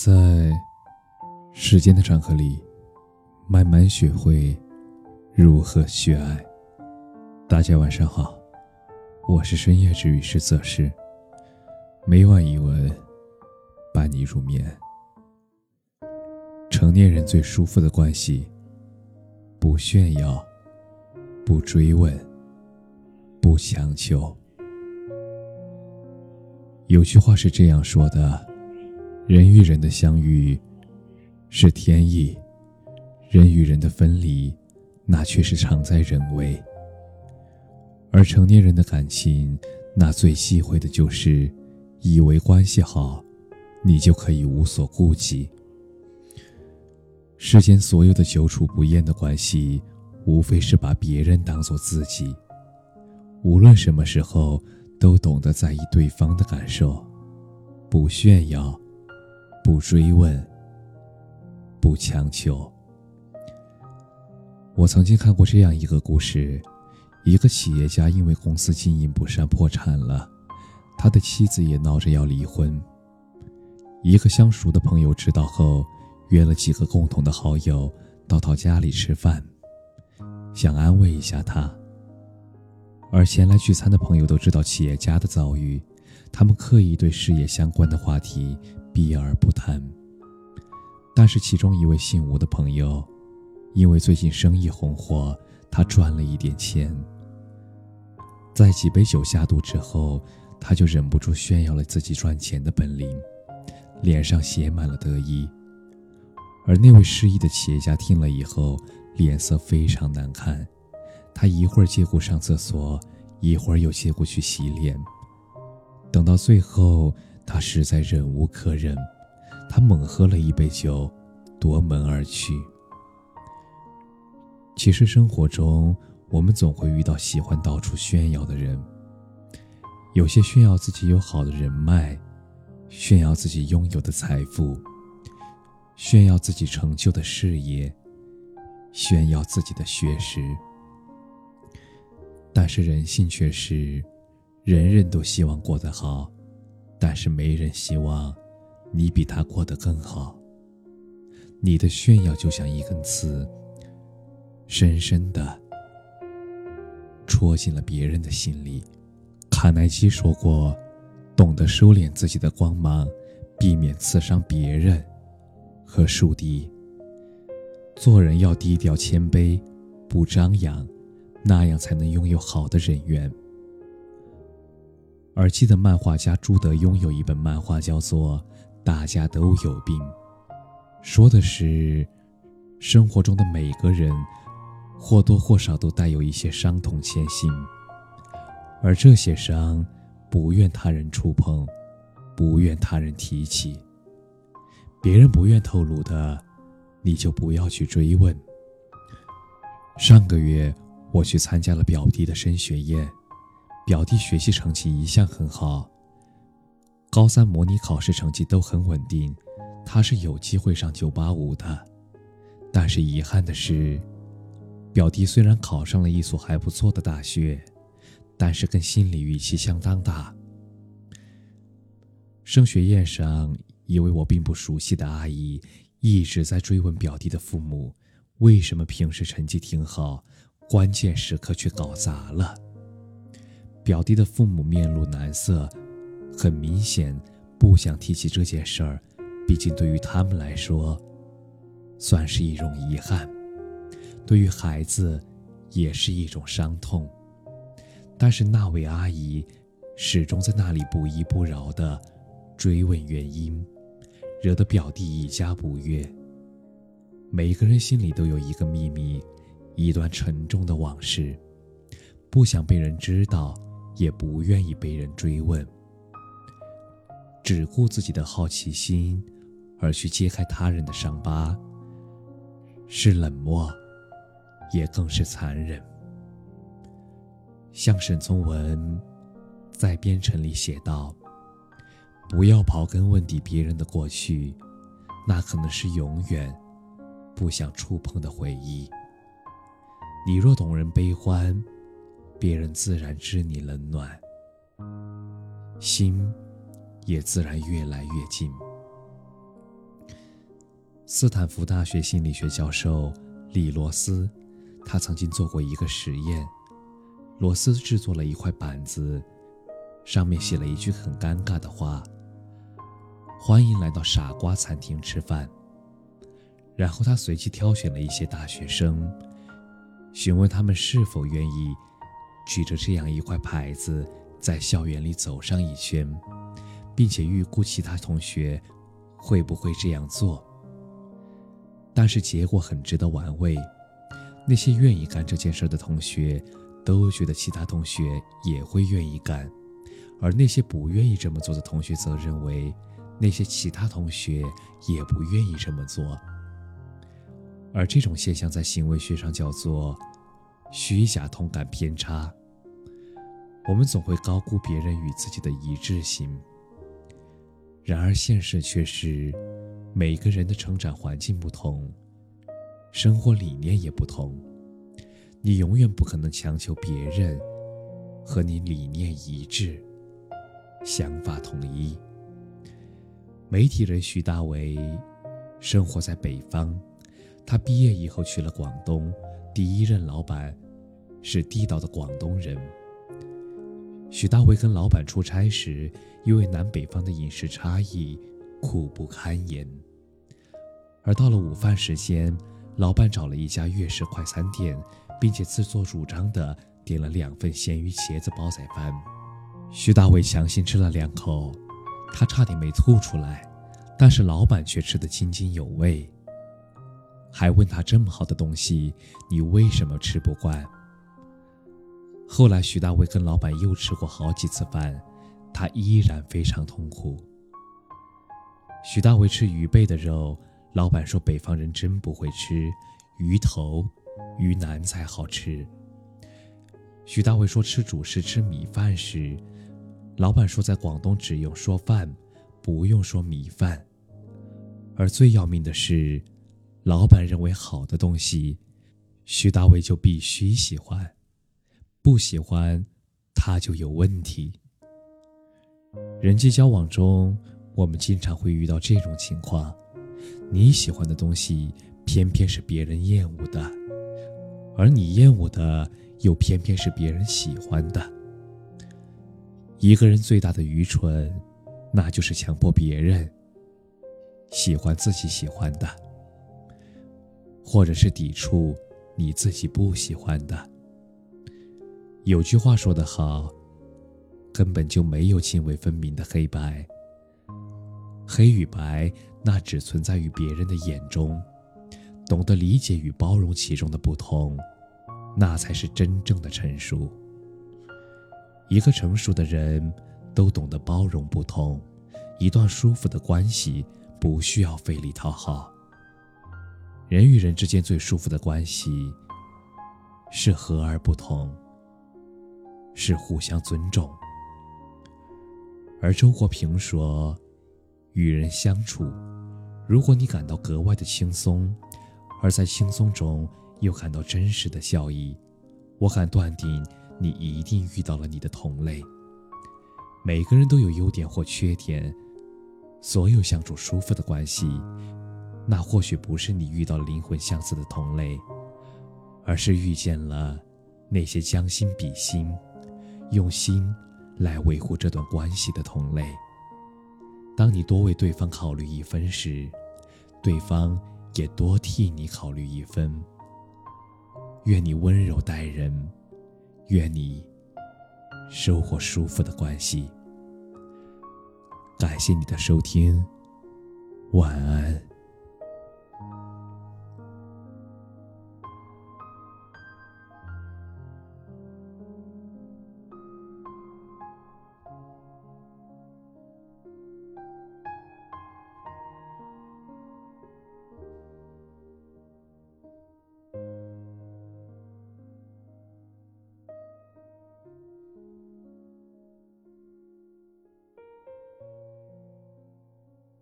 在时间的长河里，慢慢学会如何去爱。大家晚上好，我是深夜治愈师泽师，每晚一文伴你入眠。成年人最舒服的关系，不炫耀，不追问，不强求。有句话是这样说的。人与人的相遇是天意，人与人的分离，那却是常在人为。而成年人的感情，那最忌讳的就是以为关系好，你就可以无所顾忌。世间所有的久处不厌的关系，无非是把别人当做自己，无论什么时候都懂得在意对方的感受，不炫耀。不追问，不强求。我曾经看过这样一个故事：一个企业家因为公司经营不善破产了，他的妻子也闹着要离婚。一个相熟的朋友知道后，约了几个共同的好友到他家里吃饭，想安慰一下他。而前来聚餐的朋友都知道企业家的遭遇，他们刻意对事业相关的话题。避而不谈。但是其中一位姓吴的朋友，因为最近生意红火，他赚了一点钱。在几杯酒下肚之后，他就忍不住炫耀了自己赚钱的本领，脸上写满了得意。而那位失意的企业家听了以后，脸色非常难看。他一会儿借故上厕所，一会儿又借故去洗脸。等到最后。他实在忍无可忍，他猛喝了一杯酒，夺门而去。其实生活中，我们总会遇到喜欢到处炫耀的人。有些炫耀自己有好的人脉，炫耀自己拥有的财富，炫耀自己成就的事业，炫耀自己的学识。但是人性却是，人人都希望过得好。但是没人希望你比他过得更好。你的炫耀就像一根刺，深深的戳进了别人的心里。卡耐基说过：“懂得收敛自己的光芒，避免刺伤别人和树敌。做人要低调谦卑，不张扬，那样才能拥有好的人缘。”而记得漫画家朱德拥有一本漫画，叫做《大家都有病》，说的是生活中的每个人或多或少都带有一些伤痛牵心，而这些伤不愿他人触碰，不愿他人提起。别人不愿透露的，你就不要去追问。上个月我去参加了表弟的升学宴。表弟学习成绩一向很好，高三模拟考试成绩都很稳定，他是有机会上九八五的。但是遗憾的是，表弟虽然考上了一所还不错的大学，但是跟心理预期相当大。升学宴上，一位我并不熟悉的阿姨一直在追问表弟的父母，为什么平时成绩挺好，关键时刻却搞砸了。表弟的父母面露难色，很明显不想提起这件事儿，毕竟对于他们来说，算是一种遗憾，对于孩子也是一种伤痛。但是那位阿姨始终在那里不依不饶地追问原因，惹得表弟一家不悦。每个人心里都有一个秘密，一段沉重的往事，不想被人知道。也不愿意被人追问，只顾自己的好奇心，而去揭开他人的伤疤，是冷漠，也更是残忍。像沈从文在《边城》里写道：“不要刨根问底别人的过去，那可能是永远不想触碰的回忆。你若懂人悲欢。”别人自然知你冷暖，心也自然越来越近。斯坦福大学心理学教授李罗斯，他曾经做过一个实验。罗斯制作了一块板子，上面写了一句很尴尬的话：“欢迎来到傻瓜餐厅吃饭。”然后他随机挑选了一些大学生，询问他们是否愿意举着这样一块牌子在校园里走上一圈，并且预估其他同学会不会这样做。但是结果很值得玩味，那些愿意干这件事的同学，都觉得其他同学也会愿意干，而那些不愿意这么做的同学则认为，那些其他同学也不愿意这么做。而这种现象在行为学上叫做虚假同感偏差。我们总会高估别人与自己的一致性，然而现实却是。每个人的成长环境不同，生活理念也不同，你永远不可能强求别人和你理念一致、想法统一。媒体人徐大为生活在北方，他毕业以后去了广东，第一任老板是地道的广东人。徐大伟跟老板出差时，因为南北方的饮食差异，苦不堪言。而到了午饭时间，老板找了一家粤式快餐店，并且自作主张的点了两份咸鱼茄子煲仔饭。徐大伟强行吃了两口，他差点没吐出来，但是老板却吃得津津有味，还问他这么好的东西，你为什么吃不惯？后来徐大伟跟老板又吃过好几次饭，他依然非常痛苦。徐大伟吃鱼背的肉。老板说：“北方人真不会吃鱼头、鱼腩才好吃。”徐大伟说：“吃主食、吃米饭时，老板说在广东只用说饭，不用说米饭。而最要命的是，老板认为好的东西，徐大伟就必须喜欢，不喜欢，他就有问题。人际交往中，我们经常会遇到这种情况。”你喜欢的东西，偏偏是别人厌恶的；而你厌恶的，又偏偏是别人喜欢的。一个人最大的愚蠢，那就是强迫别人喜欢自己喜欢的，或者是抵触你自己不喜欢的。有句话说得好，根本就没有泾渭分明的黑白。黑与白，那只存在于别人的眼中。懂得理解与包容其中的不同，那才是真正的成熟。一个成熟的人，都懂得包容不同。一段舒服的关系，不需要费力讨好。人与人之间最舒服的关系，是和而不同，是互相尊重。而周国平说。与人相处，如果你感到格外的轻松，而在轻松中又感到真实的笑意，我敢断定你一定遇到了你的同类。每个人都有优点或缺点，所有相处舒服的关系，那或许不是你遇到灵魂相似的同类，而是遇见了那些将心比心、用心来维护这段关系的同类。当你多为对方考虑一分时，对方也多替你考虑一分。愿你温柔待人，愿你收获舒服的关系。感谢你的收听，晚安。